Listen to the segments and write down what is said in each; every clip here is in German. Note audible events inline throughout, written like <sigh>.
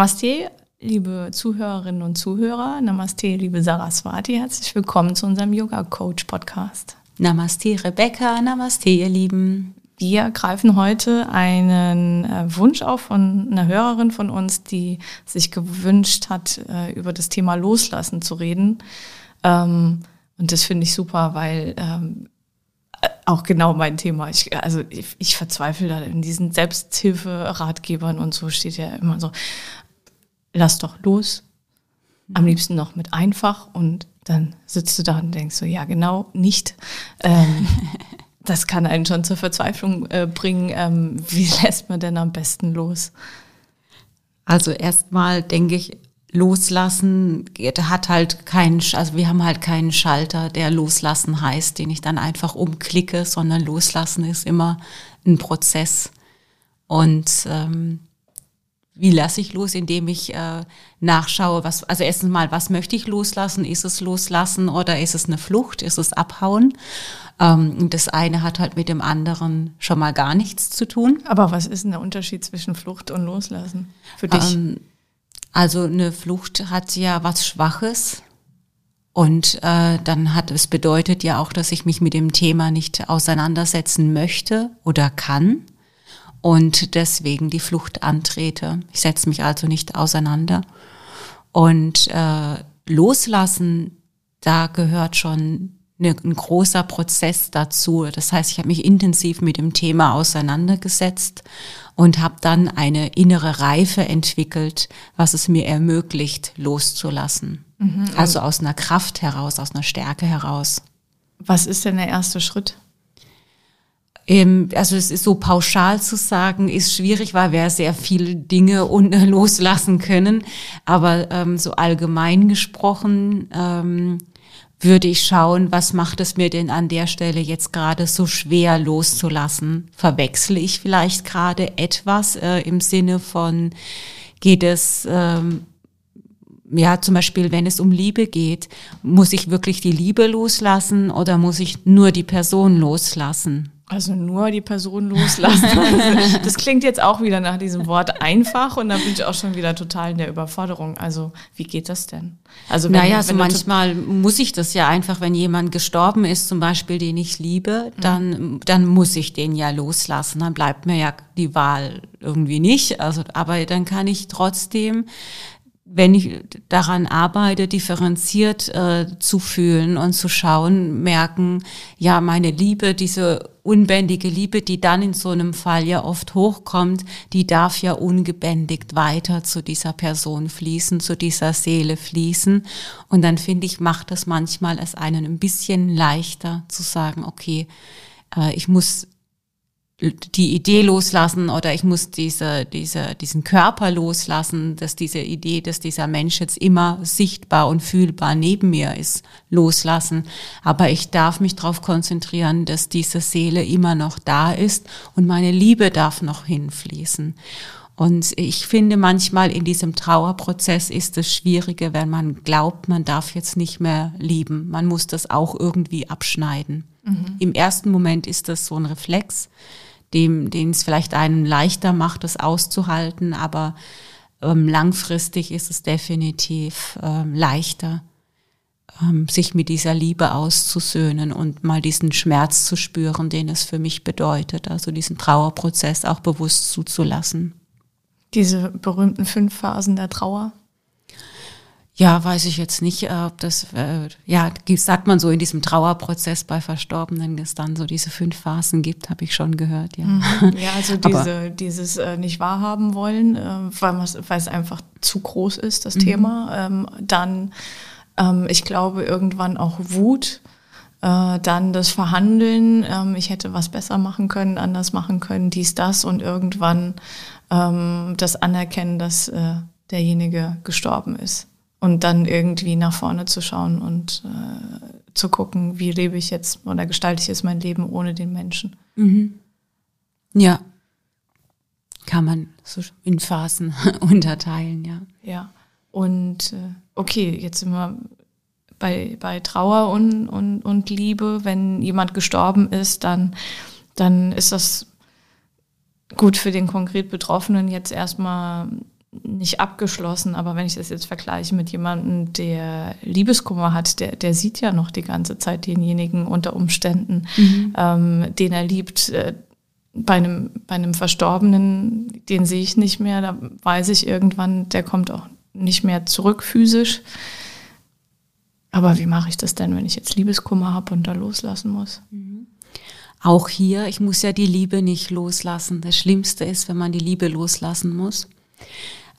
Namaste, liebe Zuhörerinnen und Zuhörer. Namaste, liebe Saraswati. Herzlich willkommen zu unserem Yoga Coach Podcast. Namaste, Rebecca. Namaste, ihr Lieben. Wir greifen heute einen äh, Wunsch auf von einer Hörerin von uns, die sich gewünscht hat, äh, über das Thema Loslassen zu reden. Ähm, und das finde ich super, weil ähm, auch genau mein Thema. Ich, also ich, ich verzweifle da in diesen Selbsthilfe-Ratgebern und so steht ja immer so, lass doch los. Am liebsten noch mit einfach und dann sitzt du da und denkst so, ja genau, nicht. Ähm, <laughs> das kann einen schon zur Verzweiflung äh, bringen. Ähm, wie <laughs> lässt man denn am besten los? Also erstmal denke ich, loslassen hat halt keinen, also wir haben halt keinen Schalter, der loslassen heißt, den ich dann einfach umklicke, sondern loslassen ist immer ein Prozess. Und ähm, wie lasse ich los, indem ich äh, nachschaue, was, also erstens mal, was möchte ich loslassen? Ist es loslassen oder ist es eine Flucht? Ist es abhauen? Ähm, das eine hat halt mit dem anderen schon mal gar nichts zu tun. Aber was ist denn der Unterschied zwischen Flucht und Loslassen für dich? Ähm, also eine Flucht hat ja was Schwaches. Und äh, dann hat es bedeutet ja auch, dass ich mich mit dem Thema nicht auseinandersetzen möchte oder kann und deswegen die Flucht antrete. Ich setze mich also nicht auseinander. Und äh, loslassen, da gehört schon eine, ein großer Prozess dazu. Das heißt, ich habe mich intensiv mit dem Thema auseinandergesetzt und habe dann eine innere Reife entwickelt, was es mir ermöglicht, loszulassen. Mhm. Also aus einer Kraft heraus, aus einer Stärke heraus. Was ist denn der erste Schritt? Also es ist so pauschal zu sagen, ist schwierig, weil wir sehr viele Dinge <laughs> loslassen können. Aber ähm, so allgemein gesprochen ähm, würde ich schauen, was macht es mir denn an der Stelle jetzt gerade so schwer loszulassen? Verwechsle ich vielleicht gerade etwas äh, im Sinne von, geht es, ähm, ja, zum Beispiel, wenn es um Liebe geht, muss ich wirklich die Liebe loslassen oder muss ich nur die Person loslassen? Also nur die Person loslassen. <laughs> das klingt jetzt auch wieder nach diesem Wort einfach und da bin ich auch schon wieder total in der Überforderung. Also wie geht das denn? Also wenn, naja, also manchmal muss ich das ja einfach, wenn jemand gestorben ist, zum Beispiel, den ich liebe, mhm. dann, dann muss ich den ja loslassen. Dann bleibt mir ja die Wahl irgendwie nicht. Also, aber dann kann ich trotzdem wenn ich daran arbeite, differenziert äh, zu fühlen und zu schauen, merken, ja, meine Liebe, diese unbändige Liebe, die dann in so einem Fall ja oft hochkommt, die darf ja ungebändigt weiter zu dieser Person fließen, zu dieser Seele fließen. Und dann finde ich, macht es manchmal es einen ein bisschen leichter zu sagen, okay, äh, ich muss die Idee loslassen oder ich muss diese, diese, diesen Körper loslassen, dass diese Idee, dass dieser Mensch jetzt immer sichtbar und fühlbar neben mir ist, loslassen. Aber ich darf mich darauf konzentrieren, dass diese Seele immer noch da ist und meine Liebe darf noch hinfließen. Und ich finde manchmal in diesem Trauerprozess ist es schwierige, wenn man glaubt, man darf jetzt nicht mehr lieben. Man muss das auch irgendwie abschneiden. Mhm. Im ersten Moment ist das so ein Reflex dem, den es vielleicht einem leichter macht, das auszuhalten, aber ähm, langfristig ist es definitiv ähm, leichter, ähm, sich mit dieser Liebe auszusöhnen und mal diesen Schmerz zu spüren, den es für mich bedeutet, also diesen Trauerprozess auch bewusst zuzulassen. Diese berühmten fünf Phasen der Trauer? Ja, weiß ich jetzt nicht, äh, ob das, äh, ja, sagt man so in diesem Trauerprozess bei Verstorbenen, es dann so diese fünf Phasen gibt, habe ich schon gehört, ja. Mhm. <laughs> Ja, also diese, dieses äh, nicht wahrhaben wollen, äh, weil, weil es einfach zu groß ist, das mhm. Thema. Ähm, dann, ähm, ich glaube, irgendwann auch Wut. Äh, dann das Verhandeln, ähm, ich hätte was besser machen können, anders machen können, dies, das und irgendwann ähm, das Anerkennen, dass äh, derjenige gestorben ist und dann irgendwie nach vorne zu schauen und äh, zu gucken, wie lebe ich jetzt oder gestalte ich jetzt mein Leben ohne den Menschen. Mhm. Ja, kann man so in Phasen <laughs> unterteilen, ja. Ja, und äh, okay, jetzt sind wir bei, bei Trauer und, und, und Liebe. Wenn jemand gestorben ist, dann, dann ist das gut für den konkret Betroffenen jetzt erstmal nicht abgeschlossen, aber wenn ich das jetzt vergleiche mit jemandem, der Liebeskummer hat, der, der sieht ja noch die ganze Zeit denjenigen unter Umständen, mhm. ähm, den er liebt. Äh, bei einem, bei einem Verstorbenen, den sehe ich nicht mehr, da weiß ich irgendwann, der kommt auch nicht mehr zurück physisch. Aber wie mache ich das denn, wenn ich jetzt Liebeskummer habe und da loslassen muss? Mhm. Auch hier, ich muss ja die Liebe nicht loslassen. Das Schlimmste ist, wenn man die Liebe loslassen muss.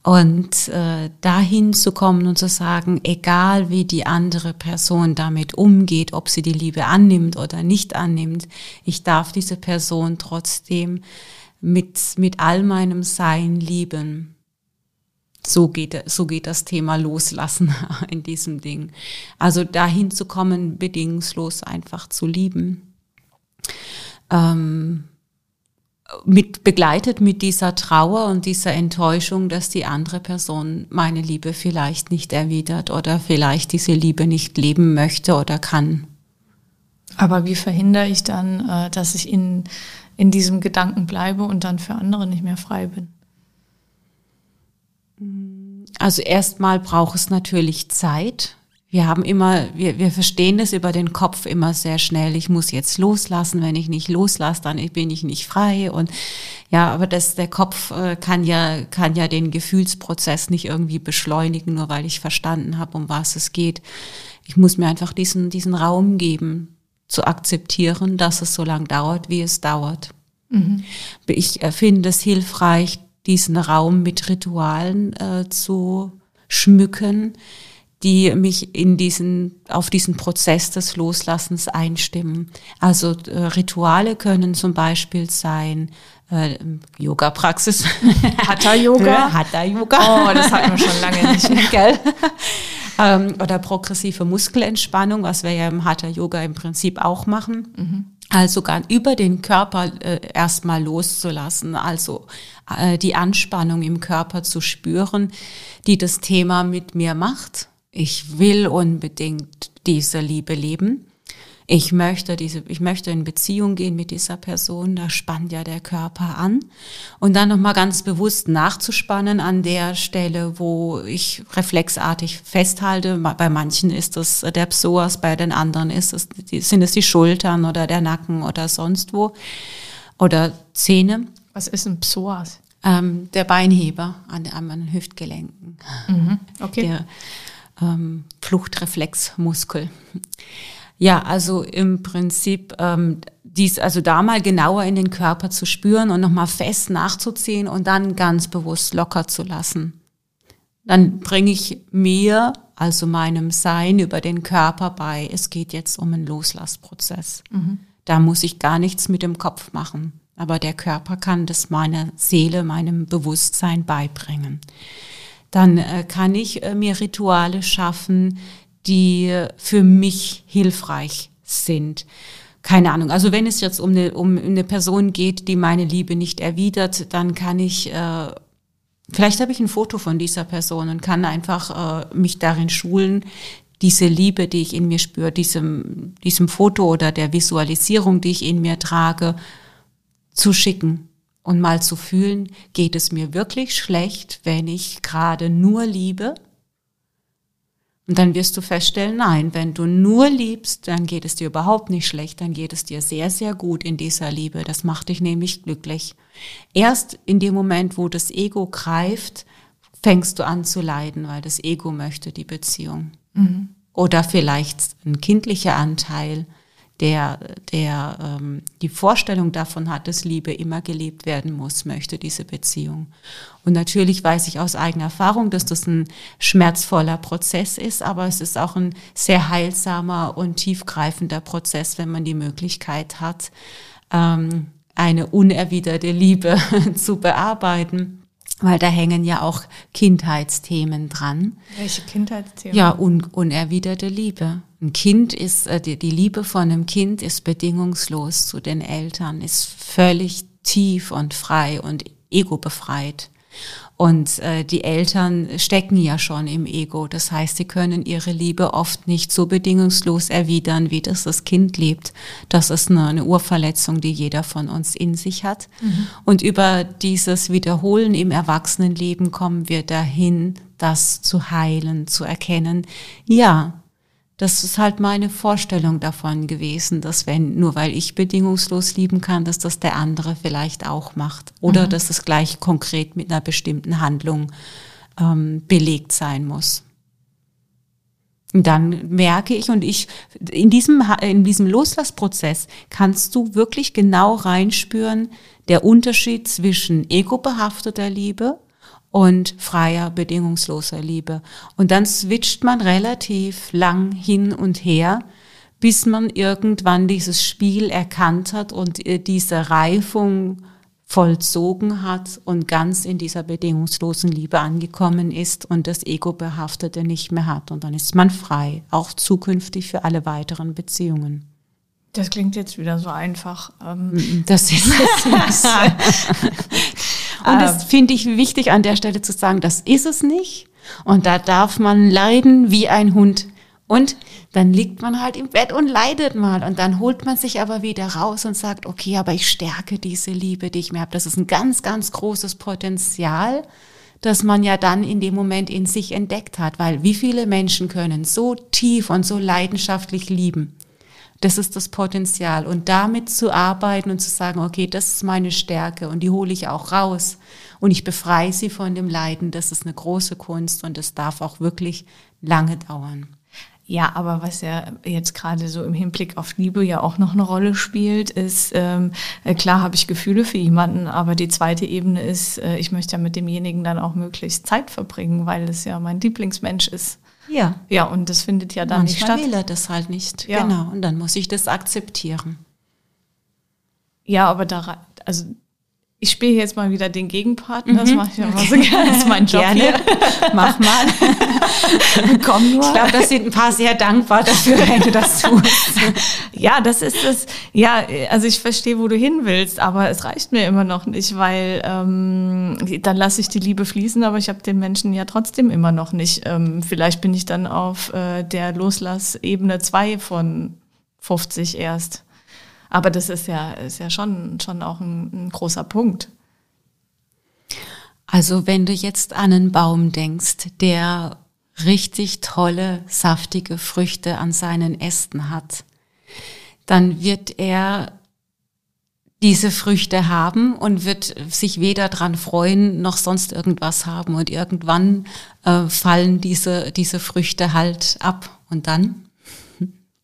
Und äh, dahin zu kommen und zu sagen, egal wie die andere Person damit umgeht, ob sie die Liebe annimmt oder nicht annimmt, ich darf diese Person trotzdem mit, mit all meinem Sein lieben. So geht, so geht das Thema Loslassen <laughs> in diesem Ding. Also dahin zu kommen, bedingungslos einfach zu lieben. Ähm, mit begleitet mit dieser Trauer und dieser Enttäuschung, dass die andere Person meine Liebe vielleicht nicht erwidert oder vielleicht diese Liebe nicht leben möchte oder kann. Aber wie verhindere ich dann, äh, dass ich in, in diesem Gedanken bleibe und dann für andere nicht mehr frei bin? Also erstmal braucht es natürlich Zeit, wir haben immer, wir, wir verstehen das über den Kopf immer sehr schnell. Ich muss jetzt loslassen. Wenn ich nicht loslasse, dann bin ich nicht frei. Und ja, aber das, der Kopf äh, kann ja, kann ja den Gefühlsprozess nicht irgendwie beschleunigen, nur weil ich verstanden habe, um was es geht. Ich muss mir einfach diesen, diesen Raum geben, zu akzeptieren, dass es so lang dauert, wie es dauert. Mhm. Ich finde es hilfreich, diesen Raum mit Ritualen äh, zu schmücken die mich in diesen, auf diesen Prozess des Loslassens einstimmen. Also äh, Rituale können zum Beispiel sein, äh, Yoga-Praxis. <laughs> Hatha-Yoga? Hatha-Yoga. Oh, das hatten wir schon lange nicht. <laughs> Gell? ähm, oder progressive Muskelentspannung, was wir ja im Hatha-Yoga im Prinzip auch machen. Mhm. Also gar über den Körper äh, erstmal loszulassen, also äh, die Anspannung im Körper zu spüren, die das Thema mit mir macht ich will unbedingt diese Liebe leben. Ich möchte diese, ich möchte in Beziehung gehen mit dieser Person, da spannt ja der Körper an. Und dann nochmal ganz bewusst nachzuspannen an der Stelle, wo ich reflexartig festhalte. Bei manchen ist es der Psoas, bei den anderen ist es, sind es die Schultern oder der Nacken oder sonst wo. Oder Zähne. Was ist ein Psoas? Ähm, der Beinheber an, an den Hüftgelenken. Mhm, okay. Der, ähm, Fluchtreflexmuskel. Ja, also im Prinzip ähm, dies, also da mal genauer in den Körper zu spüren und nochmal fest nachzuziehen und dann ganz bewusst locker zu lassen. Dann bringe ich mir, also meinem Sein über den Körper bei, es geht jetzt um einen Loslassprozess. Mhm. Da muss ich gar nichts mit dem Kopf machen. Aber der Körper kann das meiner Seele, meinem Bewusstsein beibringen dann äh, kann ich äh, mir Rituale schaffen, die für mich hilfreich sind. Keine Ahnung. Also wenn es jetzt um eine, um eine Person geht, die meine Liebe nicht erwidert, dann kann ich, äh, vielleicht habe ich ein Foto von dieser Person und kann einfach äh, mich darin schulen, diese Liebe, die ich in mir spüre, diesem, diesem Foto oder der Visualisierung, die ich in mir trage, zu schicken und mal zu fühlen, geht es mir wirklich schlecht, wenn ich gerade nur liebe? Und dann wirst du feststellen, nein, wenn du nur liebst, dann geht es dir überhaupt nicht schlecht, dann geht es dir sehr, sehr gut in dieser Liebe. Das macht dich nämlich glücklich. Erst in dem Moment, wo das Ego greift, fängst du an zu leiden, weil das Ego möchte die Beziehung. Mhm. Oder vielleicht ein kindlicher Anteil, der, der ähm, die Vorstellung davon hat, dass Liebe immer gelebt werden muss, möchte diese Beziehung. Und natürlich weiß ich aus eigener Erfahrung, dass das ein schmerzvoller Prozess ist, aber es ist auch ein sehr heilsamer und tiefgreifender Prozess, wenn man die Möglichkeit hat, ähm, eine unerwiderte Liebe <laughs> zu bearbeiten weil da hängen ja auch Kindheitsthemen dran. Welche Kindheitsthemen? Ja, un unerwiderte Liebe. Ein Kind ist, äh, die, die Liebe von einem Kind ist bedingungslos zu den Eltern, ist völlig tief und frei und egobefreit. Und äh, die Eltern stecken ja schon im Ego. Das heißt, sie können ihre Liebe oft nicht so bedingungslos erwidern, wie das das Kind lebt. Das ist eine, eine Urverletzung, die jeder von uns in sich hat. Mhm. Und über dieses Wiederholen im Erwachsenenleben kommen wir dahin, das zu heilen, zu erkennen. Ja, das ist halt meine Vorstellung davon gewesen, dass wenn, nur weil ich bedingungslos lieben kann, dass das der andere vielleicht auch macht. Oder mhm. dass es gleich konkret mit einer bestimmten Handlung ähm, belegt sein muss. Und dann merke ich und ich, in diesem, in diesem Loslassprozess kannst du wirklich genau reinspüren, der Unterschied zwischen ego-behafteter Liebe und freier, bedingungsloser Liebe. Und dann switcht man relativ lang hin und her, bis man irgendwann dieses Spiel erkannt hat und äh, diese Reifung vollzogen hat und ganz in dieser bedingungslosen Liebe angekommen ist und das Ego-Behaftete nicht mehr hat. Und dann ist man frei, auch zukünftig für alle weiteren Beziehungen. Das klingt jetzt wieder so einfach. Ähm. Das ist es. <laughs> Und das ähm. finde ich wichtig an der Stelle zu sagen, das ist es nicht. Und da darf man leiden wie ein Hund. Und dann liegt man halt im Bett und leidet mal. Und dann holt man sich aber wieder raus und sagt, okay, aber ich stärke diese Liebe, die ich mir habe. Das ist ein ganz, ganz großes Potenzial, das man ja dann in dem Moment in sich entdeckt hat. Weil wie viele Menschen können so tief und so leidenschaftlich lieben? Das ist das Potenzial. Und damit zu arbeiten und zu sagen, okay, das ist meine Stärke und die hole ich auch raus und ich befreie sie von dem Leiden, das ist eine große Kunst und das darf auch wirklich lange dauern. Ja, aber was ja jetzt gerade so im Hinblick auf Liebe ja auch noch eine Rolle spielt, ist, ähm, äh, klar habe ich Gefühle für jemanden, aber die zweite Ebene ist, äh, ich möchte ja mit demjenigen dann auch möglichst Zeit verbringen, weil es ja mein Lieblingsmensch ist. Ja. Ja, und das findet ja dann Manchmal nicht statt. will er das halt nicht. Ja. Genau. Und dann muss ich das akzeptieren. Ja, aber da, also ich spiele jetzt mal wieder den Gegenpart. Das mhm. mache ich immer okay. so <laughs> gerne. Das ist mein Job gerne. Hier. <laughs> Mach mal. <laughs> Komm nur. Ich glaube, das sind ein paar sehr dankbar dafür, wenn du das tust. ja, das ist es. Ja, also ich verstehe, wo du hin willst, aber es reicht mir immer noch nicht, weil ähm, dann lasse ich die Liebe fließen, aber ich habe den Menschen ja trotzdem immer noch nicht. Ähm, vielleicht bin ich dann auf äh, der Loslassebene 2 von 50 erst. Aber das ist ja, ist ja schon, schon auch ein, ein großer Punkt. Also wenn du jetzt an einen Baum denkst, der richtig tolle, saftige Früchte an seinen Ästen hat, dann wird er diese Früchte haben und wird sich weder dran freuen noch sonst irgendwas haben. Und irgendwann äh, fallen diese, diese Früchte halt ab. Und dann?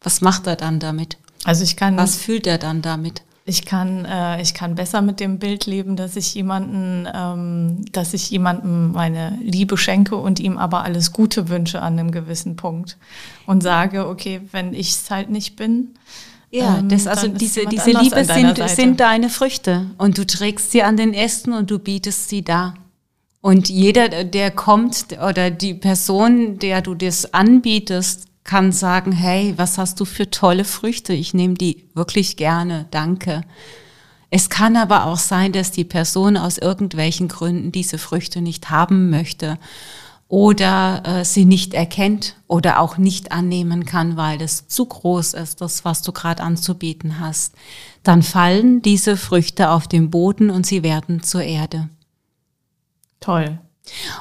Was macht er dann damit? Also ich kann. Was fühlt er dann damit? Ich kann, äh, ich kann besser mit dem Bild leben, dass ich jemanden, ähm, dass ich jemandem meine Liebe schenke und ihm aber alles Gute wünsche an einem gewissen Punkt und sage, okay, wenn ich es halt nicht bin. Ja, ähm, das, also diese, diese Liebe sind, sind deine Früchte und du trägst sie an den Ästen und du bietest sie da. Und jeder, der kommt oder die Person, der du das anbietest, kann sagen, hey, was hast du für tolle Früchte? Ich nehme die wirklich gerne, danke. Es kann aber auch sein, dass die Person aus irgendwelchen Gründen diese Früchte nicht haben möchte oder äh, sie nicht erkennt oder auch nicht annehmen kann, weil es zu groß ist, das, was du gerade anzubieten hast. Dann fallen diese Früchte auf den Boden und sie werden zur Erde. Toll.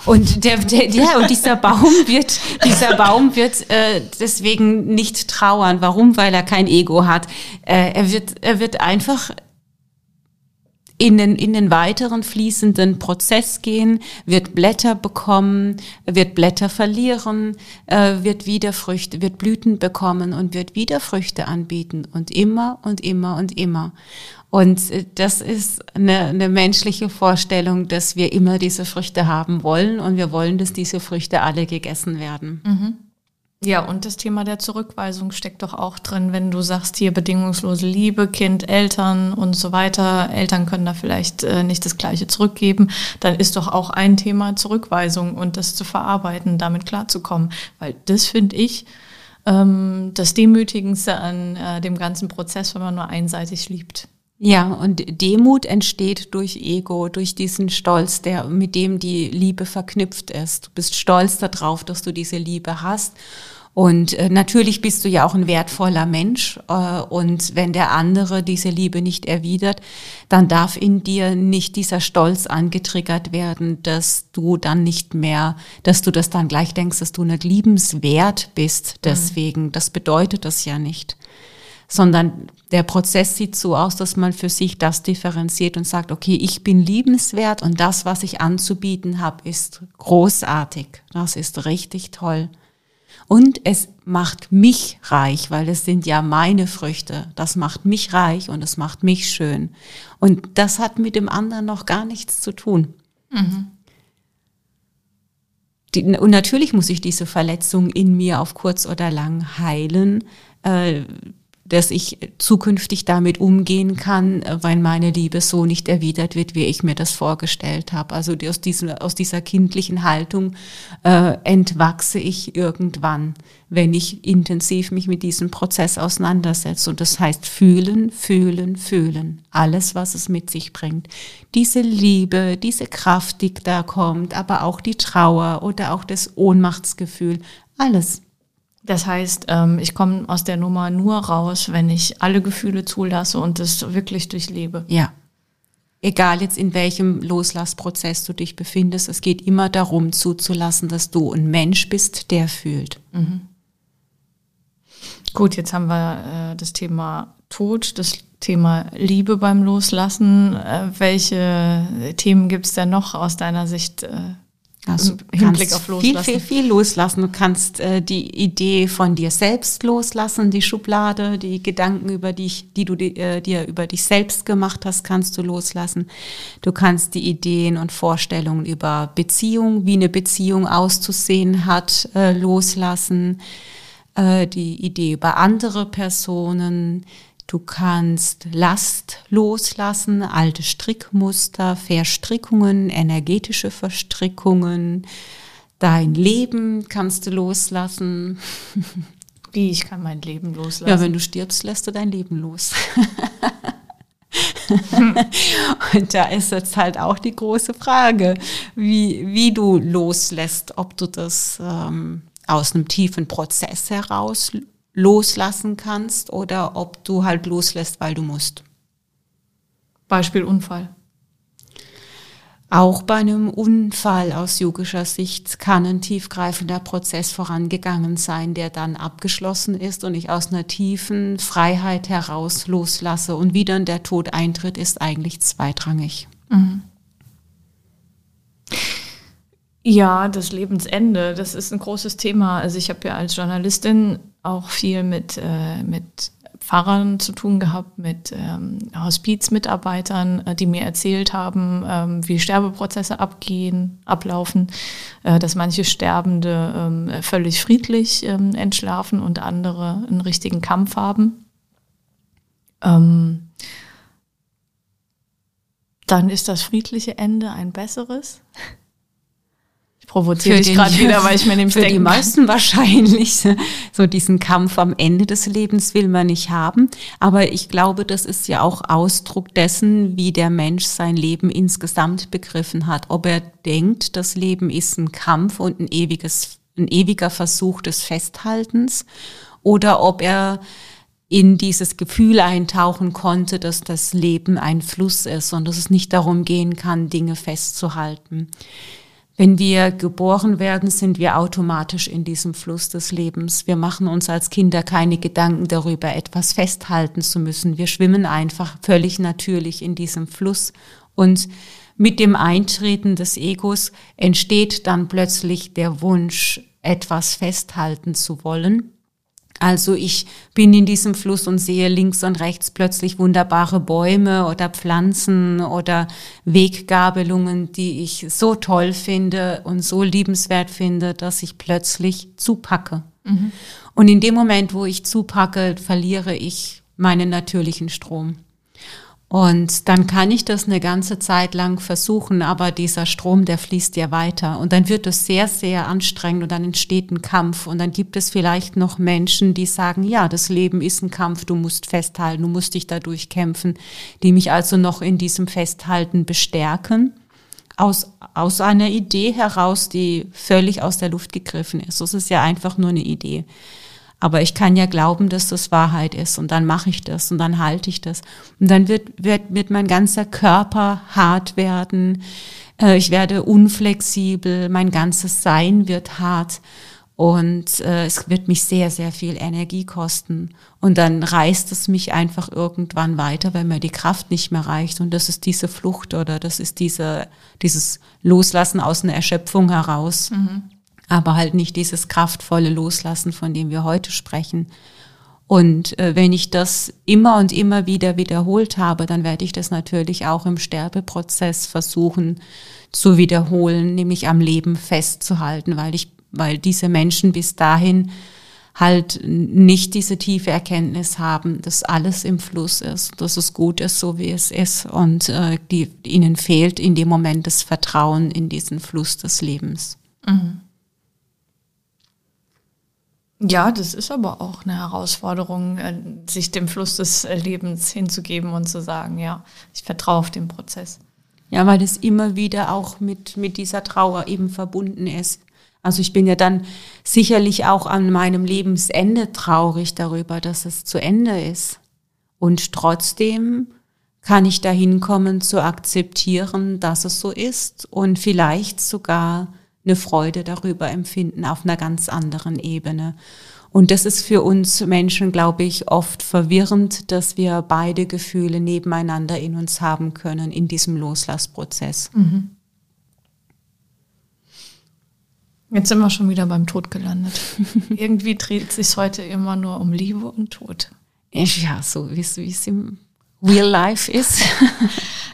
Und der, der, ja, und dieser Baum wird, dieser Baum wird äh, deswegen nicht trauern. Warum? Weil er kein Ego hat. Äh, er wird, er wird einfach in den, in den weiteren fließenden Prozess gehen, wird Blätter bekommen, wird Blätter verlieren, äh, wird wieder Früchte, wird Blüten bekommen und wird wieder Früchte anbieten und immer und immer und immer. Und äh, das ist eine, eine menschliche Vorstellung, dass wir immer diese Früchte haben wollen und wir wollen, dass diese Früchte alle gegessen werden. Mhm. Ja, und das Thema der Zurückweisung steckt doch auch drin, wenn du sagst, hier bedingungslose Liebe, Kind, Eltern und so weiter. Eltern können da vielleicht äh, nicht das Gleiche zurückgeben. Dann ist doch auch ein Thema Zurückweisung und das zu verarbeiten, damit klarzukommen. Weil das finde ich ähm, das Demütigendste an äh, dem ganzen Prozess, wenn man nur einseitig liebt. Ja, und Demut entsteht durch Ego, durch diesen Stolz, der, mit dem die Liebe verknüpft ist. Du bist stolz darauf, dass du diese Liebe hast. Und äh, natürlich bist du ja auch ein wertvoller Mensch. Äh, und wenn der andere diese Liebe nicht erwidert, dann darf in dir nicht dieser Stolz angetriggert werden, dass du dann nicht mehr, dass du das dann gleich denkst, dass du nicht liebenswert bist. Deswegen, mhm. das bedeutet das ja nicht sondern der Prozess sieht so aus, dass man für sich das differenziert und sagt, okay, ich bin liebenswert und das, was ich anzubieten habe, ist großartig. Das ist richtig toll. Und es macht mich reich, weil es sind ja meine Früchte. Das macht mich reich und es macht mich schön. Und das hat mit dem anderen noch gar nichts zu tun. Mhm. Die, und natürlich muss ich diese Verletzung in mir auf kurz oder lang heilen. Äh, dass ich zukünftig damit umgehen kann, weil meine Liebe so nicht erwidert wird, wie ich mir das vorgestellt habe. Also aus, diesem, aus dieser kindlichen Haltung äh, entwachse ich irgendwann, wenn ich intensiv mich mit diesem Prozess auseinandersetze. Und das heißt fühlen, fühlen, fühlen. Alles, was es mit sich bringt. Diese Liebe, diese Kraft, die da kommt, aber auch die Trauer oder auch das Ohnmachtsgefühl, alles das heißt, ähm, ich komme aus der Nummer nur raus, wenn ich alle Gefühle zulasse und das wirklich durchlebe. Ja. Egal jetzt in welchem Loslassprozess du dich befindest, es geht immer darum zuzulassen, dass du ein Mensch bist, der fühlt. Mhm. Gut, jetzt haben wir äh, das Thema Tod, das Thema Liebe beim Loslassen. Äh, welche Themen gibt es denn noch aus deiner Sicht? Also Hinblick auf Loslassen. Viel, viel, viel loslassen. Du kannst äh, die Idee von dir selbst loslassen, die Schublade, die Gedanken über dich, die du äh, dir über dich selbst gemacht hast, kannst du loslassen. Du kannst die Ideen und Vorstellungen über Beziehung, wie eine Beziehung auszusehen hat, äh, loslassen. Äh, die Idee über andere Personen, Du kannst Last loslassen, alte Strickmuster, Verstrickungen, energetische Verstrickungen. Dein Leben kannst du loslassen. <laughs> Wie, ich kann mein Leben loslassen? Ja, wenn du stirbst, lässt du dein Leben los. <laughs> Und da ist jetzt halt auch die große Frage, wie, wie du loslässt, ob du das ähm, aus einem tiefen Prozess heraus loslassen kannst oder ob du halt loslässt, weil du musst. Beispiel Unfall. Auch bei einem Unfall aus yogischer Sicht kann ein tiefgreifender Prozess vorangegangen sein, der dann abgeschlossen ist und ich aus einer tiefen Freiheit heraus loslasse. Und wie dann der Tod eintritt, ist eigentlich zweitrangig. Mhm. Ja, das Lebensende, das ist ein großes Thema. Also ich habe ja als Journalistin auch viel mit, äh, mit Pfarrern zu tun gehabt, mit ähm, Hospizmitarbeitern, äh, die mir erzählt haben, ähm, wie Sterbeprozesse abgehen, ablaufen, äh, dass manche Sterbende ähm, völlig friedlich ähm, entschlafen und andere einen richtigen Kampf haben. Ähm, dann ist das friedliche Ende ein besseres provoziere dich gerade <laughs> wieder, weil ich mir nämlich Für denke, die meisten wahrscheinlich <laughs> so diesen Kampf am Ende des Lebens will man nicht haben. Aber ich glaube, das ist ja auch Ausdruck dessen, wie der Mensch sein Leben insgesamt begriffen hat. Ob er denkt, das Leben ist ein Kampf und ein ewiges, ein ewiger Versuch des Festhaltens oder ob er in dieses Gefühl eintauchen konnte, dass das Leben ein Fluss ist und dass es nicht darum gehen kann, Dinge festzuhalten Wenn wir geboren werden, sind wir automatisch in diesem Fluss des Lebens. Wir machen uns als Kinder keine Gedanken darüber, etwas festhalten zu müssen. Wir schwimmen einfach völlig natürlich in diesem Fluss. Und mit dem Eintreten des Egos entsteht dann plötzlich der Wunsch, etwas festhalten zu wollen. Also ich bin in diesem Fluss und sehe links und rechts plötzlich wunderbare Bäume oder Pflanzen oder Weggabelungen, die ich so toll finde und so liebenswert finde, dass ich plötzlich zupacke. Mhm. Und in dem Moment, wo ich zupacke, verliere ich meinen natürlichen Strom. Und dann kann ich das eine ganze Zeit lang versuchen, aber dieser Strom, der fließt ja weiter. Und dann wird es sehr, sehr anstrengend und dann entsteht ein Kampf. Und dann gibt es vielleicht noch Menschen, die sagen, ja, das Leben ist ein Kampf, du musst festhalten, du musst dich dadurch kämpfen, die mich also noch in diesem Festhalten bestärken. Aus, aus einer Idee heraus, die völlig aus der Luft gegriffen ist. Das ist ja einfach nur eine Idee. Aber ich kann ja glauben, dass das Wahrheit ist und dann mache ich das und dann halte ich das. Und dann wird, wird, wird mein ganzer Körper hart werden. Äh, ich werde unflexibel, mein ganzes Sein wird hart. Und äh, es wird mich sehr, sehr viel Energie kosten. Und dann reißt es mich einfach irgendwann weiter, weil mir die Kraft nicht mehr reicht. Und das ist diese Flucht oder das ist diese, dieses Loslassen aus einer Erschöpfung heraus. Mhm aber halt nicht dieses kraftvolle Loslassen, von dem wir heute sprechen. Und äh, wenn ich das immer und immer wieder wiederholt habe, dann werde ich das natürlich auch im Sterbeprozess versuchen zu wiederholen, nämlich am Leben festzuhalten, weil ich, weil diese Menschen bis dahin halt nicht diese tiefe Erkenntnis haben, dass alles im Fluss ist, dass es gut ist, so wie es ist und äh, die, ihnen fehlt in dem Moment das Vertrauen in diesen Fluss des Lebens. Mhm. Ja, das ist aber auch eine Herausforderung, äh, sich dem Fluss des äh, Lebens hinzugeben und zu sagen, ja, ich vertraue auf den Prozess. Ja, weil das immer wieder auch mit, mit dieser Trauer eben verbunden ist. Also ich bin ja dann sicherlich auch an meinem Lebensende traurig darüber, dass es zu Ende ist. Und trotzdem kann ich dahin kommen zu akzeptieren, dass es so ist und vielleicht sogar eine Freude darüber empfinden auf einer ganz anderen Ebene. Und das ist für uns Menschen, glaube ich, oft verwirrend, dass wir beide Gefühle nebeneinander in uns haben können in diesem Loslassprozess. Mhm. Jetzt sind wir schon wieder beim Tod gelandet. <laughs> Irgendwie dreht sich heute immer nur um Liebe und Tod. Ja, so wie es im Real Life ist. <laughs>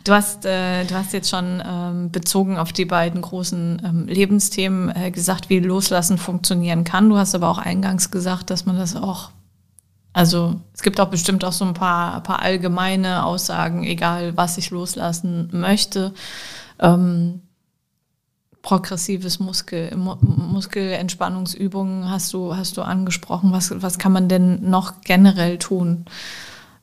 Du hast, äh, du hast jetzt schon ähm, bezogen auf die beiden großen ähm, Lebensthemen äh, gesagt, wie Loslassen funktionieren kann. Du hast aber auch eingangs gesagt, dass man das auch, also es gibt auch bestimmt auch so ein paar, paar allgemeine Aussagen, egal was ich loslassen möchte. Ähm, progressives Muskel, Muskelentspannungsübungen hast du, hast du angesprochen. Was, was kann man denn noch generell tun?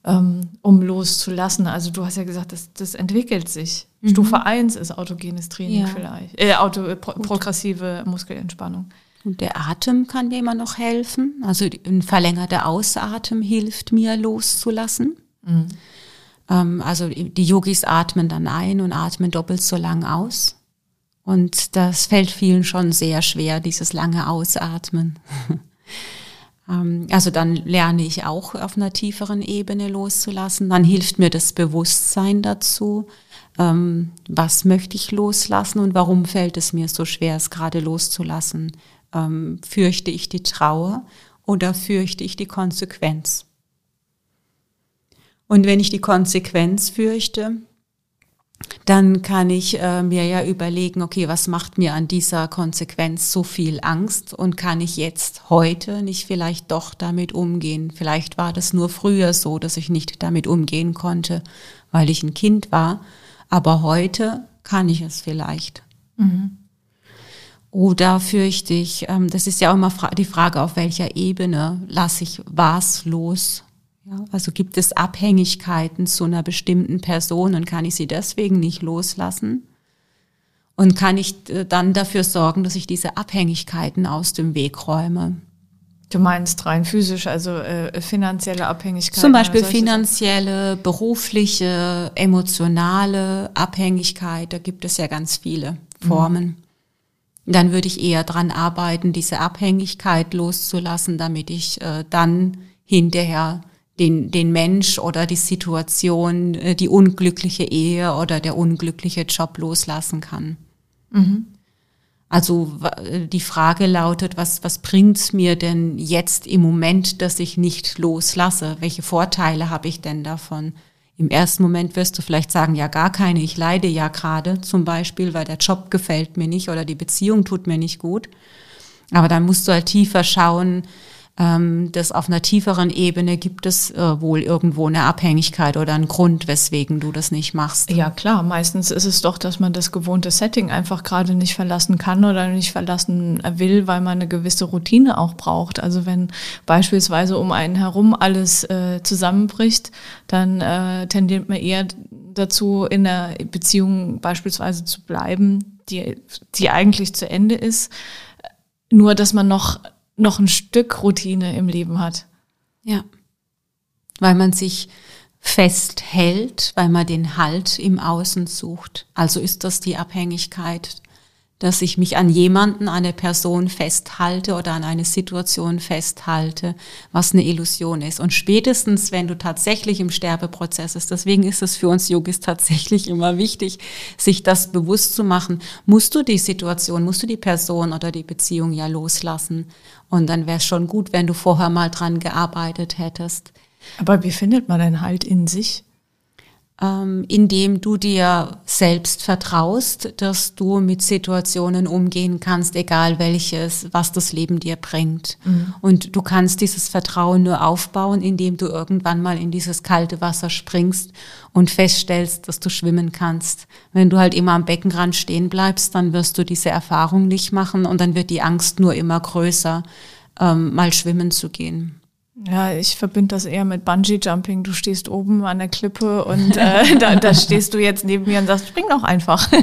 Ähm, um loszulassen. Also du hast ja gesagt, das, das entwickelt sich. Mhm. Stufe 1 ist autogenes Training ja. vielleicht, äh, auto, äh, pro, progressive Muskelentspannung. Und der Atem kann mir immer noch helfen. Also ein verlängerter Ausatmen hilft mir loszulassen. Mhm. Ähm, also die Yogis atmen dann ein und atmen doppelt so lang aus. Und das fällt vielen schon sehr schwer, dieses lange Ausatmen. <laughs> Ähm, also dann lerne ich auch auf einer tieferen Ebene loszulassen. Dann hilft mir das Bewusstsein dazu. Ähm, was möchte ich loslassen und warum fällt es mir so schwer, es gerade loszulassen? Ähm, fürchte ich die Trauer oder fürchte ich die Konsequenz? Und wenn ich die Konsequenz fürchte, dann kann ich äh, mir ja überlegen, okay, was macht mir an dieser Konsequenz so viel Angst und kann ich jetzt heute nicht vielleicht doch damit umgehen? Vielleicht war das nur früher so, dass ich nicht damit umgehen konnte, weil ich ein Kind war, aber heute kann ich es vielleicht. Mhm. Oder fürchte ich, ähm, das ist ja auch immer die Frage, auf welcher Ebene lasse ich was los ja, also gibt es Abhängigkeiten zu einer bestimmten Person und kann ich sie deswegen nicht loslassen? Und kann ich äh, dann dafür sorgen, dass ich diese Abhängigkeiten aus dem Weg räume? Du meinst rein physisch, also äh, finanzielle Abhängigkeiten? Zum Beispiel finanzielle, berufliche, emotionale Abhängigkeit, da gibt es ja ganz viele Formen. dann würde ich eher dran arbeiten, diese Abhängigkeit loszulassen, damit ich äh, dann hinterher den, den Mensch oder die Situation, äh, die unglückliche Ehe oder der unglückliche Job loslassen kann. Mhm. Also die Frage lautet, was, was bringt's mir denn jetzt im Moment, dass ich nicht loslasse? Welche Vorteile habe ich denn davon? Im ersten Moment wirst du vielleicht sagen, ja gar keine, ich leide ja gerade zum Beispiel, weil der Job gefällt mir nicht oder die Beziehung tut mir nicht gut. Aber dann musst du halt tiefer schauen, ähm, dass auf einer tieferen Ebene gibt es äh, wohl irgendwo eine Abhängigkeit oder einen Grund, weswegen du das nicht machst. Ja klar, meistens ist es doch, dass man das gewohnte Setting einfach gerade nicht verlassen kann oder nicht verlassen will, weil man eine gewisse Routine auch braucht. Also wenn beispielsweise um einen herum alles äh, zusammenbricht, dann äh, tendiert man eher dazu, in der Beziehung beispielsweise zu bleiben, die, die eigentlich zu Ende ist. Nur, dass man noch noch ein Stück Routine im Leben hat. Ja. Weil man sich festhält, weil man den Halt im Außen sucht. Also ist das die Abhängigkeit dass ich mich an jemanden, an eine Person festhalte oder an eine Situation festhalte, was eine Illusion ist. Und spätestens, wenn du tatsächlich im Sterbeprozess ist, deswegen ist es für uns Yogis tatsächlich immer wichtig, sich das bewusst zu machen, musst du die Situation, musst du die Person oder die Beziehung ja loslassen. Und dann wäre es schon gut, wenn du vorher mal dran gearbeitet hättest. Aber wie findet man denn halt in sich? Ähm, indem du dir selbst vertraust, dass du mit Situationen umgehen kannst, egal welches, was das Leben dir bringt. Mhm. Und du kannst dieses Vertrauen nur aufbauen, indem du irgendwann mal in dieses kalte Wasser springst und feststellst, dass du schwimmen kannst. Wenn du halt immer am Beckenrand stehen bleibst, dann wirst du diese Erfahrung nicht machen und dann wird die Angst nur immer größer, ähm, mal schwimmen zu gehen. Ja, ich verbinde das eher mit Bungee-Jumping. Du stehst oben an der Klippe und äh, <laughs> da, da stehst du jetzt neben mir und sagst, spring doch einfach. <laughs>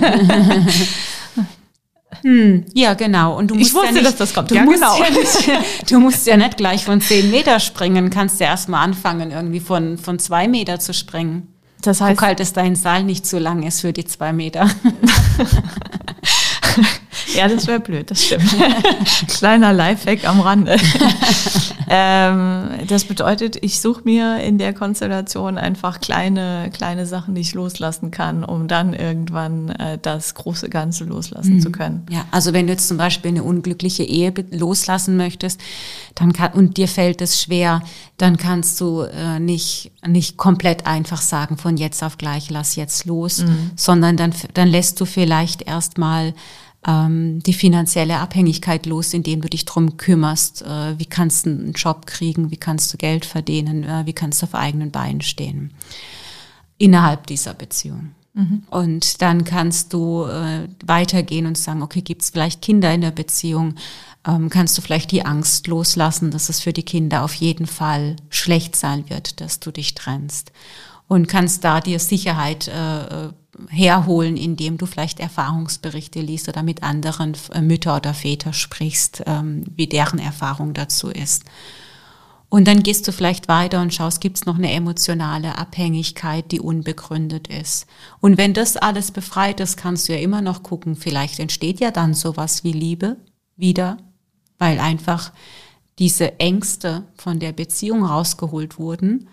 Hm, ja, genau. Und du musst ich wusste, ja nicht, dass das kommt. Du, ja, musst genau. ja nicht, <laughs> du musst ja nicht gleich von zehn Meter springen, kannst ja erstmal anfangen, irgendwie von, von zwei Meter zu springen. Das heißt, Guck halt, dass dein Seil nicht zu lang ist für die zwei Meter. Ja, das wäre blöd, das stimmt. <laughs> Kleiner Lifehack am Rande. <laughs> ähm, das bedeutet, ich suche mir in der Konstellation einfach kleine, kleine Sachen, die ich loslassen kann, um dann irgendwann äh, das große Ganze loslassen mhm. zu können. Ja, also wenn du jetzt zum Beispiel eine unglückliche Ehe loslassen möchtest, dann kann, und dir fällt es schwer, dann kannst du äh, nicht, nicht komplett einfach sagen, von jetzt auf gleich lass jetzt los, mhm. sondern dann, dann lässt du vielleicht erstmal ähm, die finanzielle Abhängigkeit los, indem du dich drum kümmerst. Äh, wie kannst du einen Job kriegen? Wie kannst du Geld verdienen? Äh, wie kannst du auf eigenen Beinen stehen? Innerhalb dieser Beziehung. Mhm. Und dann kannst du äh, weitergehen und sagen, okay, gibt es vielleicht Kinder in der Beziehung? Ähm, kannst du vielleicht die Angst loslassen, dass es für die Kinder auf jeden Fall schlecht sein wird, dass du dich trennst? Und kannst da dir Sicherheit äh, herholen, indem du vielleicht Erfahrungsberichte liest oder mit anderen äh, Mütter oder Väter sprichst, ähm, wie deren Erfahrung dazu ist. Und dann gehst du vielleicht weiter und schaust, gibt es noch eine emotionale Abhängigkeit, die unbegründet ist. Und wenn das alles befreit ist, kannst du ja immer noch gucken, vielleicht entsteht ja dann sowas wie Liebe wieder, weil einfach diese Ängste von der Beziehung rausgeholt wurden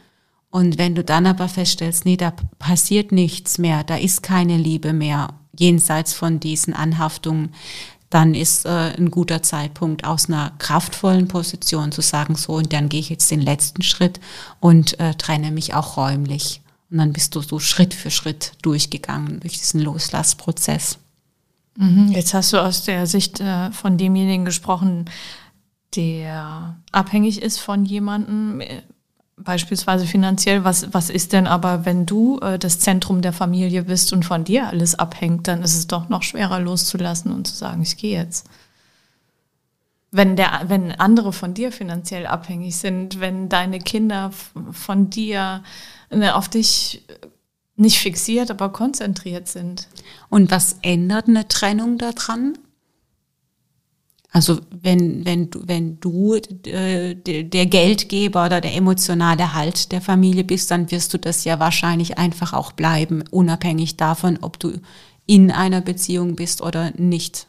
und wenn du dann aber feststellst, nee, da passiert nichts mehr, da ist keine Liebe mehr jenseits von diesen Anhaftungen, dann ist äh, ein guter Zeitpunkt aus einer kraftvollen Position zu sagen, so, und dann gehe ich jetzt den letzten Schritt und äh, trenne mich auch räumlich. Und dann bist du so Schritt für Schritt durchgegangen durch diesen Loslassprozess. Mhm. Jetzt hast du aus der Sicht äh, von demjenigen gesprochen, der abhängig ist von jemandem beispielsweise finanziell, was, was ist denn aber, wenn du äh, das Zentrum der Familie bist und von dir alles abhängt, dann ist es doch noch schwerer loszulassen und zu sagen, ich gehe jetzt. Wenn, der, wenn andere von dir finanziell abhängig sind, wenn deine Kinder von dir ne, auf dich nicht fixiert, aber konzentriert sind. Und was ändert eine Trennung daran? Also wenn, wenn du, wenn du äh, der Geldgeber oder der emotionale Halt der Familie bist, dann wirst du das ja wahrscheinlich einfach auch bleiben, unabhängig davon, ob du in einer Beziehung bist oder nicht.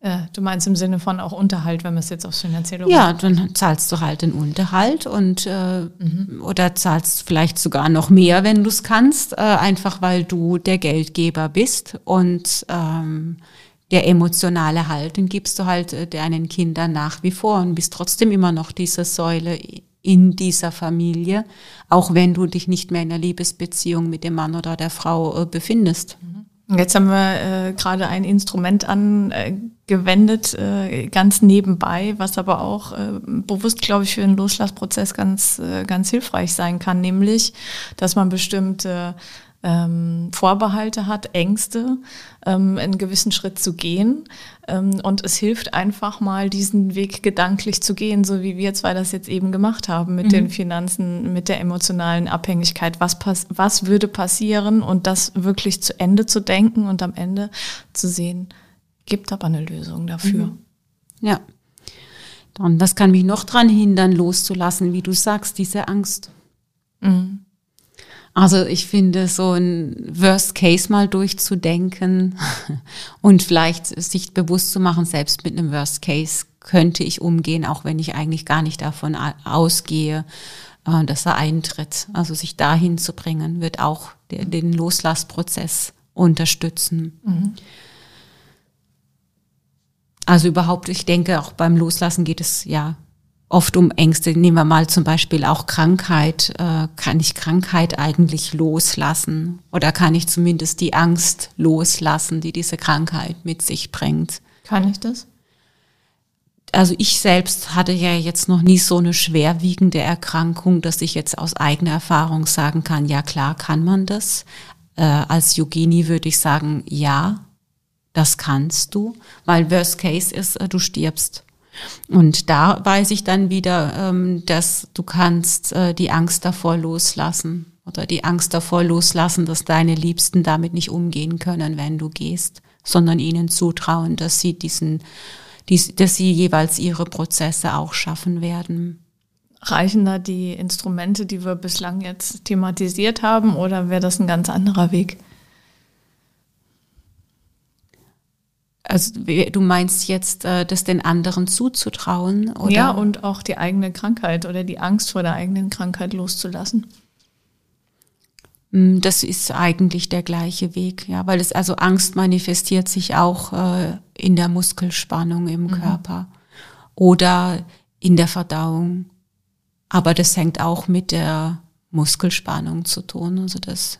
Äh, du meinst im Sinne von auch Unterhalt, wenn man es jetzt aufs Finanzielle Ja, dann zahlst du halt den Unterhalt und äh, mhm. oder zahlst vielleicht sogar noch mehr, wenn du es kannst, äh, einfach weil du der Geldgeber bist und ähm, der emotionale Halt, den gibst du halt äh, deinen Kindern nach wie vor und bist trotzdem immer noch diese Säule in dieser Familie, auch wenn du dich nicht mehr in einer Liebesbeziehung mit dem Mann oder der Frau äh, befindest. Mhm. Jetzt haben wir äh, gerade ein Instrument angewendet, äh, ganz nebenbei, was aber auch äh, bewusst, glaube ich, für den Loslassprozess ganz, ganz hilfreich sein kann, nämlich, dass man bestimmte ähm, Vorbehalte hat, Ängste, ähm, einen gewissen Schritt zu gehen. Ähm, und es hilft einfach mal, diesen Weg gedanklich zu gehen, so wie wir zwei das jetzt eben gemacht haben mit mhm. den Finanzen, mit der emotionalen Abhängigkeit. Was, pass was würde passieren und das wirklich zu Ende zu denken und am Ende zu sehen, gibt aber eine Lösung dafür. Mhm. Ja. Und das kann mich noch dran hindern, loszulassen, wie du sagst, diese Angst. Mhm. Also ich finde, so ein Worst Case mal durchzudenken <laughs> und vielleicht sich bewusst zu machen, selbst mit einem Worst Case könnte ich umgehen, auch wenn ich eigentlich gar nicht davon ausgehe, äh, dass er eintritt. Also sich dahin zu bringen, wird auch den Loslassprozess unterstützen. Mhm. Also überhaupt, ich denke, auch beim Loslassen geht es ja oft um Ängste. Nehmen wir mal zum Beispiel auch Krankheit. Äh, kann ich Krankheit eigentlich loslassen? Oder kann ich zumindest die Angst loslassen, die diese Krankheit mit sich bringt? Kann ich das? Also ich selbst hatte ja jetzt noch nie so eine schwerwiegende Erkrankung, dass ich jetzt aus eigener Erfahrung sagen kann, ja klar kann man das. Äh, als Yogini würde ich sagen, ja, das kannst du, weil Worst Case ist, äh, du stirbst. Und da weiß ich dann wieder, ähm, dass du kannst äh, die Angst davor loslassen oder die Angst davor loslassen, dass deine Liebsten damit nicht umgehen können, wenn du gehst, sondern ihnen zutrauen, dass sie diesen, dass sie jeweils ihre Prozesse auch schaffen werden. Reichen da die Instrumente, die wir bislang jetzt thematisiert haben, oder wäre das ein ganz anderer Weg? Also du meinst jetzt, äh, das den anderen zuzutrauen? Oder? Ja, und auch die eigene Krankheit oder die Angst vor der eigenen Krankheit loszulassen. Mm, das ist eigentlich der gleiche Weg, ja, weil es also Angst manifestiert sich auch äh, in der Muskelspannung im mhm. Körper oder in der Verdauung. Aber das hängt auch mit der Muskelspannung zu tun. Also das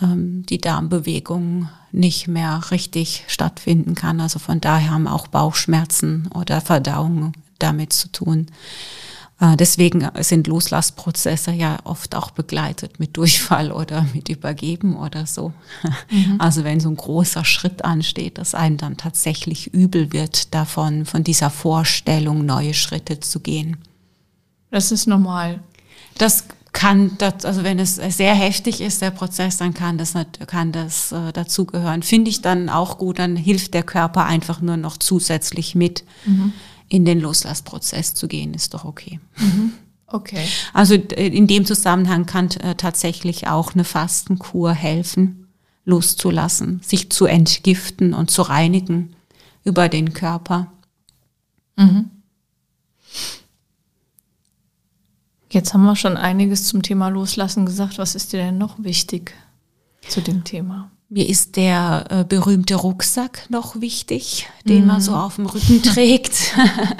ähm, die Darmbewegung nicht mehr richtig stattfinden kann. Also von daher haben auch Bauchschmerzen oder Verdauung damit zu tun. Äh, deswegen sind Loslassprozesse ja oft auch begleitet mit Durchfall oder mit Übergeben oder so. Mhm. <laughs> Also wenn so ein großer Schritt ansteht, dass einem dann tatsächlich übel wird davon, von dieser Vorstellung, neue Schritte zu gehen. Das ist normal. Das kann das, also wenn es sehr heftig ist, der Prozess, dann kann das, kann das äh, dazugehören. Finde ich dann auch gut, dann hilft der Körper einfach nur noch zusätzlich mit, mhm. in den Loslassprozess zu gehen, ist doch okay. Mhm. Okay. Also in dem Zusammenhang kann äh, tatsächlich auch eine Fastenkur helfen, loszulassen, sich zu entgiften und zu reinigen über den Körper. Mhm. Jetzt haben wir schon einiges zum Thema Loslassen gesagt. Was ist dir denn noch wichtig zu dem Thema? Mir ist der äh, berühmte Rucksack noch wichtig, den mhm. man so auf dem Rücken trägt.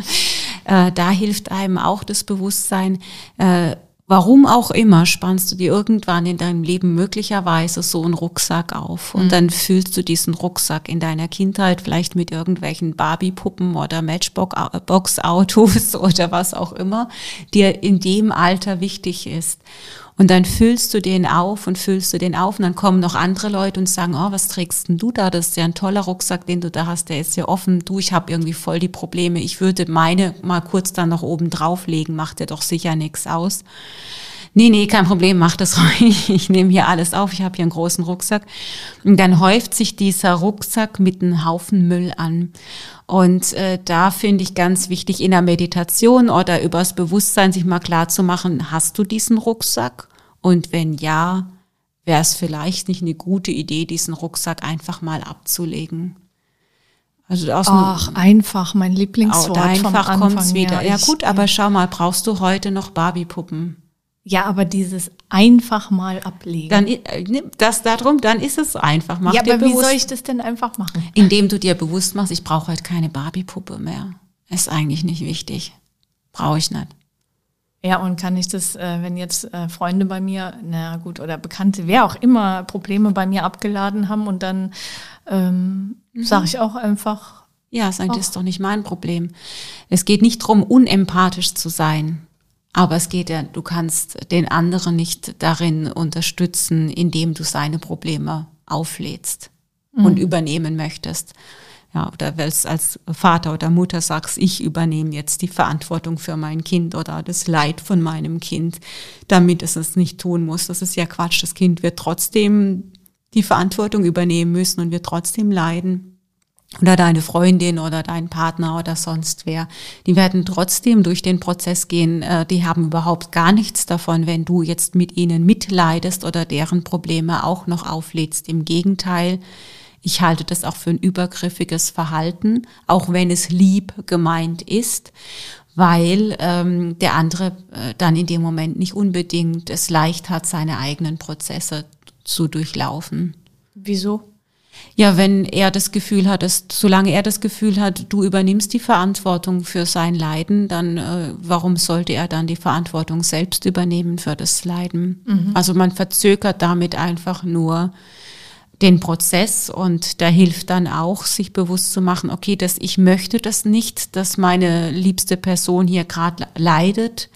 <laughs> äh, da hilft einem auch das Bewusstsein, äh, Warum auch immer spannst du dir irgendwann in deinem Leben möglicherweise so einen Rucksack auf und mhm. dann füllst du diesen Rucksack in deiner Kindheit vielleicht mit irgendwelchen Barbie-Puppen oder Matchbox-Autos <laughs> oder was auch immer dir in dem Alter wichtig ist. Und dann füllst du den auf und füllst du den auf und dann kommen noch andere Leute und sagen, oh, was trägst denn du da? Das ist ja ein toller Rucksack, den du da hast, der ist ja offen. Du, ich habe irgendwie voll die Probleme. Ich würde meine mal kurz dann noch oben drauflegen, macht dir doch sicher nichts aus. Nee, nee, kein Problem, mach das <laughs> ruhig. Ich nehme hier alles auf, ich habe hier einen großen Rucksack. Und dann häuft sich dieser Rucksack mit einem Haufen Müll an. Und äh, da finde ich ganz wichtig, in der Meditation oder übers Bewusstsein sich mal klar zu machen, hast du diesen Rucksack? Und wenn ja, wäre es vielleicht nicht eine gute Idee, diesen Rucksack einfach mal abzulegen. Also aus Ach, einfach, mein Lieblingswort. Oh, einfach kommt's wieder. Ja, gut, aber schau mal, brauchst du heute noch Barbie-Puppen? Ja, aber dieses einfach mal ablegen. Dann äh, das darum, dann ist es einfach. Mach ja, aber bewusst, wie soll ich das denn einfach machen? Indem du dir bewusst machst, ich brauche heute keine Barbie-Puppe mehr. Ist eigentlich nicht wichtig. Brauche ich nicht. Ja, und kann ich das, äh, wenn jetzt äh, Freunde bei mir, na gut, oder Bekannte, wer auch immer, Probleme bei mir abgeladen haben und dann ähm, mhm. sage ich auch einfach. Ja, das ist doch nicht mein Problem. Es geht nicht darum, unempathisch zu sein. Aber es geht ja, du kannst den anderen nicht darin unterstützen, indem du seine Probleme auflädst mhm. und übernehmen möchtest. Ja, oder als Vater oder Mutter sagst, ich übernehme jetzt die Verantwortung für mein Kind oder das Leid von meinem Kind, damit es es nicht tun muss. Das ist ja Quatsch. Das Kind wird trotzdem die Verantwortung übernehmen müssen und wird trotzdem leiden oder deine Freundin oder dein Partner oder sonst wer, die werden trotzdem durch den Prozess gehen. Äh, die haben überhaupt gar nichts davon, wenn du jetzt mit ihnen mitleidest oder deren Probleme auch noch auflädst. Im Gegenteil, ich halte das auch für ein übergriffiges Verhalten, auch wenn es lieb gemeint ist, weil ähm, der andere äh, dann in dem Moment nicht unbedingt es leicht hat, seine eigenen Prozesse zu durchlaufen. Wieso? Ja, wenn er das Gefühl hat, dass solange er das Gefühl hat, du übernimmst die Verantwortung für sein Leiden, dann äh, warum sollte er dann die Verantwortung selbst übernehmen für das Leiden? Mhm. Also man verzögert damit einfach nur den Prozess und da hilft dann auch, sich bewusst zu machen, okay, dass ich möchte das nicht, dass meine liebste Person hier gerade leidet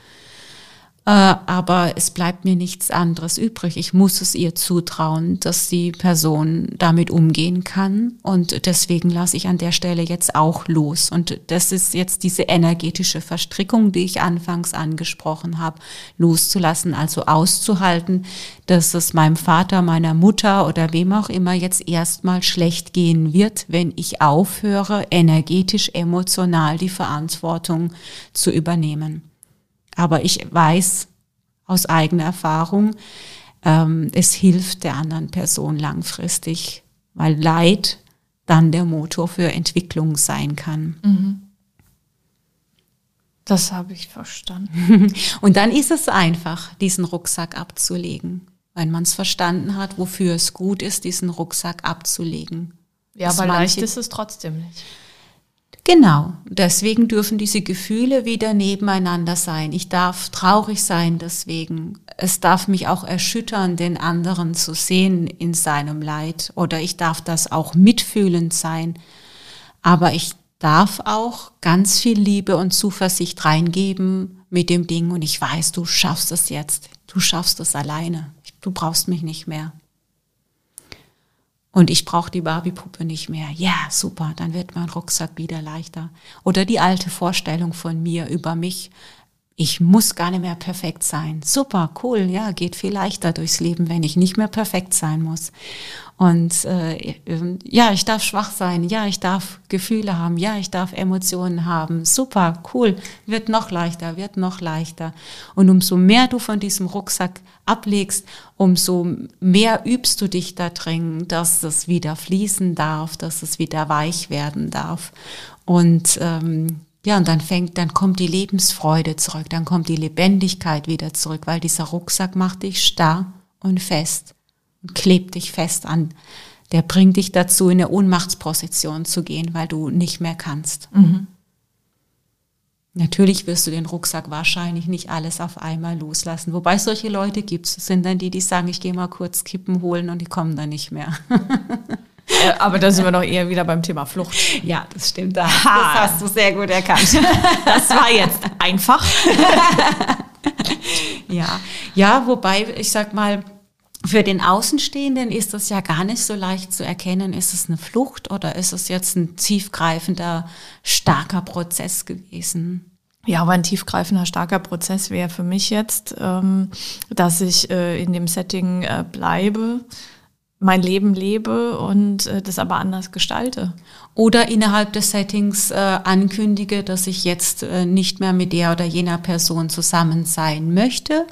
aber es bleibt mir nichts anderes übrig. Ich muss es ihr zutrauen, dass die Person damit umgehen kann. Und deswegen lasse ich an der Stelle jetzt auch los. Und das ist jetzt diese energetische Verstrickung, die ich anfangs angesprochen habe, loszulassen, also auszuhalten, dass es meinem Vater, meiner Mutter oder wem auch immer jetzt erstmal schlecht gehen wird, wenn ich aufhöre, energetisch, emotional die Verantwortung zu übernehmen. Aber ich weiß aus eigener Erfahrung, ähm, es hilft der anderen Person langfristig, weil Leid dann der Motor für Entwicklung sein kann. Mhm. Das habe ich verstanden. <laughs> Und dann ist es einfach, diesen Rucksack abzulegen, wenn man es verstanden hat, wofür es gut ist, diesen Rucksack abzulegen. Ja, aber leicht ist es trotzdem nicht. Genau, deswegen dürfen diese Gefühle wieder nebeneinander sein. Ich darf traurig sein deswegen. Es darf mich auch erschüttern, den anderen zu sehen in seinem Leid. Oder ich darf das auch mitfühlend sein. Aber ich darf auch ganz viel Liebe und Zuversicht reingeben mit dem Ding. Und ich weiß, du schaffst es jetzt. Du schaffst es alleine. Du brauchst mich nicht mehr. Und ich brauche die Barbie-Puppe nicht mehr. Ja, super, dann wird mein Rucksack wieder leichter. Oder die alte Vorstellung von mir über mich, ich muss gar nicht mehr perfekt sein. Super, cool, ja, geht viel leichter durchs Leben, wenn ich nicht mehr perfekt sein muss. Und äh, ja, ich darf schwach sein, ja, ich darf Gefühle haben, ja, ich darf Emotionen haben. Super, cool, wird noch leichter, wird noch leichter. Und umso mehr du von diesem Rucksack ablegst, umso mehr übst du dich da drin, dass es wieder fließen darf, dass es wieder weich werden darf. Und ähm, ja, und dann fängt, dann kommt die Lebensfreude zurück, dann kommt die Lebendigkeit wieder zurück, weil dieser Rucksack macht dich starr und fest und klebt dich fest an. Der bringt dich dazu, in eine Ohnmachtsposition zu gehen, weil du nicht mehr kannst. Mhm. Natürlich wirst du den Rucksack wahrscheinlich nicht alles auf einmal loslassen. Wobei solche Leute gibt es. sind dann die, die sagen, ich gehe mal kurz Kippen holen und die kommen dann nicht mehr. <laughs> Äh, aber da sind wir doch eher wieder beim Thema Flucht. Ja, das stimmt. Das, das hast du sehr gut erkannt. Das war jetzt einfach. <laughs> Ja, ja, wobei ich sag mal, für den Außenstehenden ist das ja gar nicht so leicht zu erkennen, ist es eine Flucht oder ist es jetzt ein tiefgreifender, starker Prozess gewesen? Ja, aber ein tiefgreifender, starker Prozess wäre für mich jetzt, ähm, dass ich äh, in dem Setting äh, bleibe, mein Leben lebe und äh, das aber anders gestalte. Oder innerhalb des Settings äh, ankündige, dass ich jetzt äh, nicht mehr mit der oder jener Person zusammen sein möchte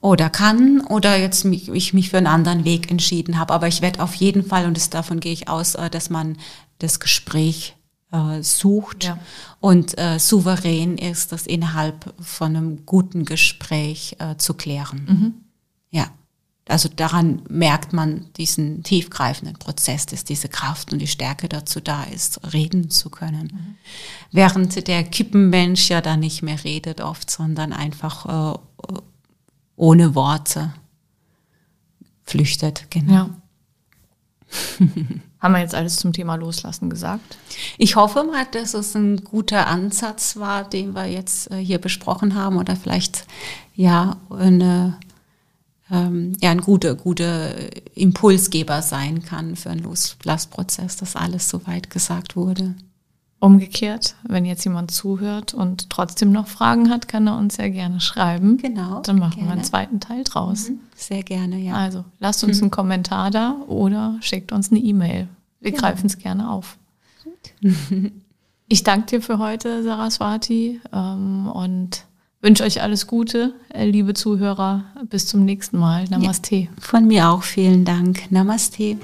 oder kann oder jetzt mich, ich mich für einen anderen Weg entschieden habe. Aber ich werde auf jeden Fall, und das, davon gehe ich aus, äh, dass man das Gespräch äh, sucht ja. und äh, souverän ist, das innerhalb von einem guten Gespräch zu klären. Mhm. Ja. Also daran merkt man diesen tiefgreifenden Prozess, dass diese Kraft und die Stärke dazu da ist, reden zu können. Mhm. Während der Kippenmensch ja da nicht mehr redet oft, sondern einfach äh, ohne Worte flüchtet. Genau. Ja. Haben wir jetzt alles zum Thema Loslassen gesagt? Ich hoffe mal, dass es ein guter Ansatz war, den wir jetzt äh, hier besprochen haben oder vielleicht ja eine ähm, ja ein guter guter Impulsgeber sein kann für einen Loslassprozess, dass alles soweit gesagt wurde. Umgekehrt, wenn jetzt jemand zuhört und trotzdem noch Fragen hat, kann er uns sehr gerne schreiben. Genau. Dann machen gerne. wir einen zweiten Teil draus. Mhm, sehr gerne, ja. Also lasst uns mhm. einen Kommentar da oder schickt uns eine E-Mail. Wir genau. greifen es gerne auf. Gut. <laughs> Ich danke dir für heute, Saraswati, ähm, und wünsche euch alles Gute, äh, liebe Zuhörer. Bis zum nächsten Mal. Namaste. Ja, von mir auch vielen Dank. Namaste.